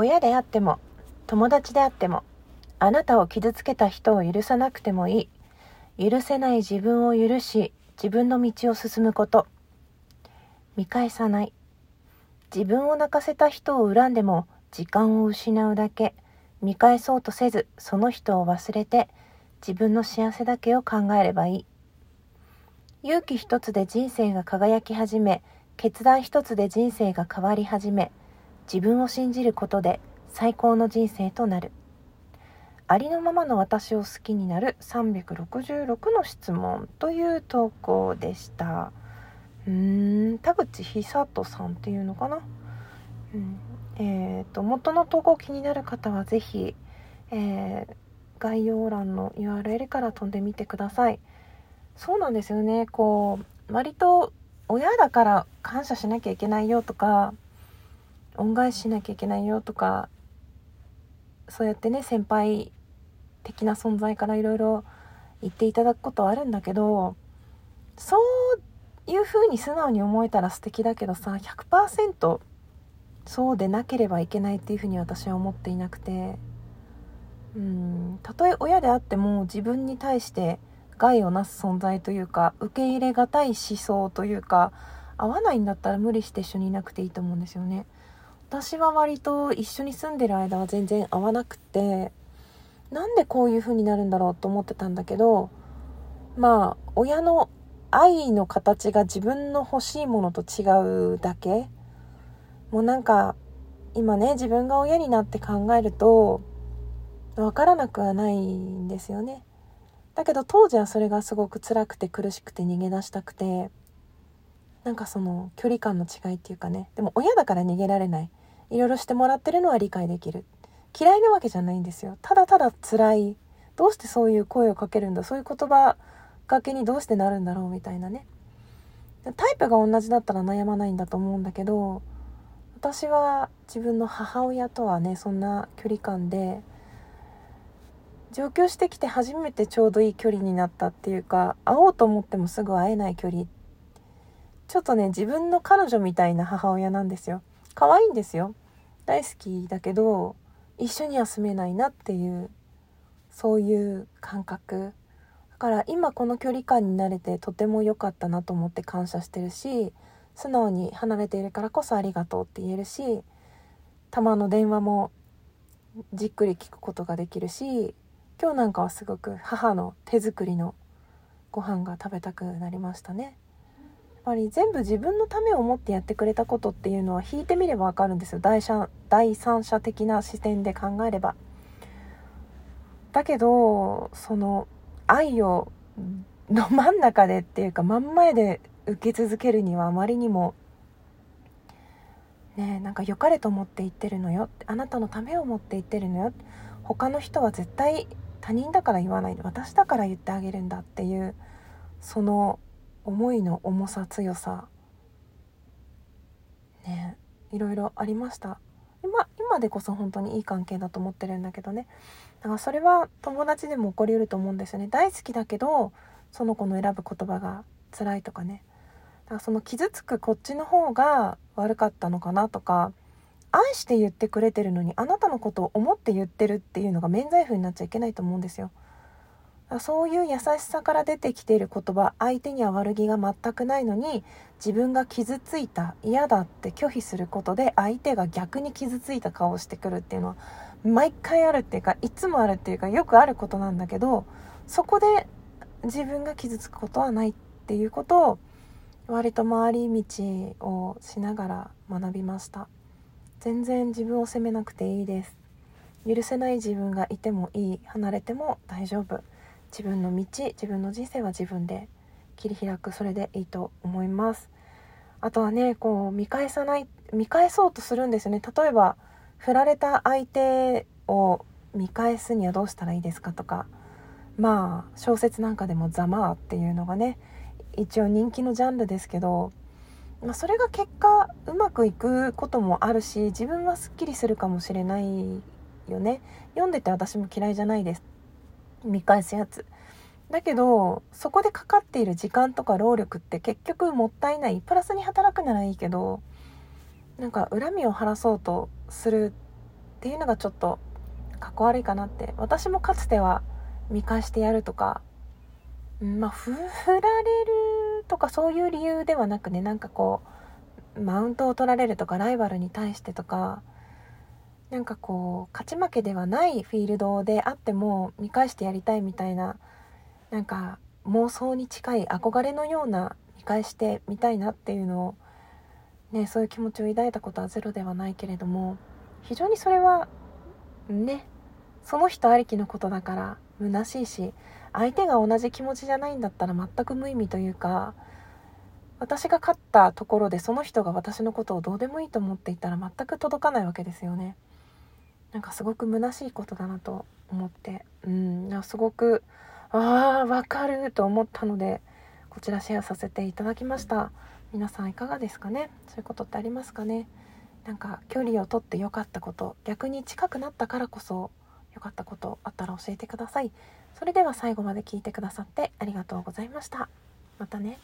親であっても友達であってもあなたを傷つけた人を許さなくてもいい。許せない自分を許し自分の道を進むこと。見返さない。自分を泣かせた人を恨んでも時間を失うだけ。見返そうとせずその人を忘れて自分の幸せだけを考えればいい。勇気一つで人生が輝き始め決断一つで人生が変わり始め。自分を信じることで最高の人生となる。ありのままの私を好きになる366の質問という投稿でした。うーん田口久人さんっていうのかな、うん、えーと、元の投稿気になる方は是非、えー、概要欄の URL から飛んでみてください。そうなんですよね。こう割と親だから感謝しなきゃいけないよとか恩返ししなきゃいけないよとかそうやってね先輩的な存在からいろいろ言っていただくことはあるんだけどそういう風に素直に思えたら素敵だけどさ100%そうでなければいけないっていう風に私は思っていなくて。うんたとえ親であっても自分に対して害をなす存在というか受け入れがたい思想というか合わないんだったら無理して一緒にいなくていいと思うんですよね。私は割と一緒に住んでる間は全然合わなくてなんでこういう風になるんだろうと思ってたんだけどまあ親の愛の形が自分の欲しいものと違うだけ。もうなんか今ね自分が親になって考えると分からなくはないんですよね。だけど当時はそれがすごく辛くて苦しくて逃げ出したくてなんかその距離感の違いっていうかね。でも親だから逃げられない。いろいろしてもらってるのは理解できる。嫌いなわけじゃないんですよ。ただただ辛い。どうしてそういう声をかけるんだ？そういう言葉がけにどうしてなるんだろうみたいなね。タイプが同じだったら悩まないんだと思うんだけど私は自分の母親とはねそんな距離感で上京してきて初めてちょうどいい距離になったっていうか会おうと思ってもすぐ会えない距離。ちょっとね自分の彼女みたいな母親なんですよ。可愛いんですよ。大好きだけど一緒には住めないなっていうそういう感覚。だから今この距離感に慣れてとても良かったなと思って感謝してるし素直に離れているからこそありがとうって言えるしたまの電話もじっくり聞くことができるし今日なんかはすごく母の手作りのご飯が食べたくなりましたね。ぱり全部自分のためを思ってやってくれたことっていうのは引いてみればわかるんですよ。第第三者的な視点で考えれば。だけどその愛をの真ん中でっていうか真ん前で受け続けるにはあまりにもねなんか良かれと思って言ってるのよ。あなたのためを思って言ってるのよ。他の人は絶対他人だから言わない。私だから言ってあげるんだっていうその思いの重さ強さ。ねいろいろありました。今今でこそ本当にいい関係だと思ってるんだけどね。だからそれは友達でも起こりうると思うんですよね。大好きだけどその子の選ぶ言葉が辛いとかね。だからその傷つくこっちの方が悪かったのかなとか愛して言ってくれてるのにあなたのことを思って言ってるっていうのが免罪符になっちゃいけないと思うんですよ。そういう優しさから出てきている言葉相手には悪気が全くないのに自分が傷ついた嫌だって拒否することで相手が逆に傷ついた顔をしてくるっていうのは毎回あるっていうかいつもあるっていうかよくあることなんだけどそこで自分が傷つくことはないっていうことを割と回り道をしながら学びました。全然自分を責めなくていいです。許せない自分がいてもいい。離れても大丈夫。自分の道自分の人生は自分で切り開くそれでいいと思います。あとはねこう見返さない見返そうとするんですよね。例えば振られた相手を見返すにはどうしたらいいですかとか。まあ小説なんかでも「ざまあ」っていうのがね一応人気のジャンルですけどまあ、それが結果うまくいくこともあるし自分はすっきりするかもしれないよね。読んでて私も嫌いじゃないです。見返すやつ。だけどそこでかかっている時間とか労力って結局もったいない。プラスに働くならいいけどなんか恨みを晴らそうとするっていうのがちょっとかっこ悪いかなって。私もかつては見返してやるとかまあ振られるとかそういう理由ではなくねなんかこうマウントを取られるとかライバルに対してとかなんかこう勝ち負けではないフィールドであっても見返してやりたいみたいななんか妄想に近い憧れのような見返してみたいなっていうのをねそういう気持ちを抱いたことはゼロではないけれども非常にそれはねその人ありきのことだから虚しいし相手が同じ気持ちじゃないんだったら全く無意味というか私が勝ったところでその人が私のことをどうでもいいと思っていたら全く届かないわけですよね。なんかすごく虚しいことだなと思ってうんすごくああわかると思ったのでこちらシェアさせていただきました。皆さんいかがですかね？そういうことってありますかね？なんか距離をとって良かったこと逆に近くなったからこそ良かったことあったら教えてください。それでは最後まで聞いてくださってありがとうございました。またね。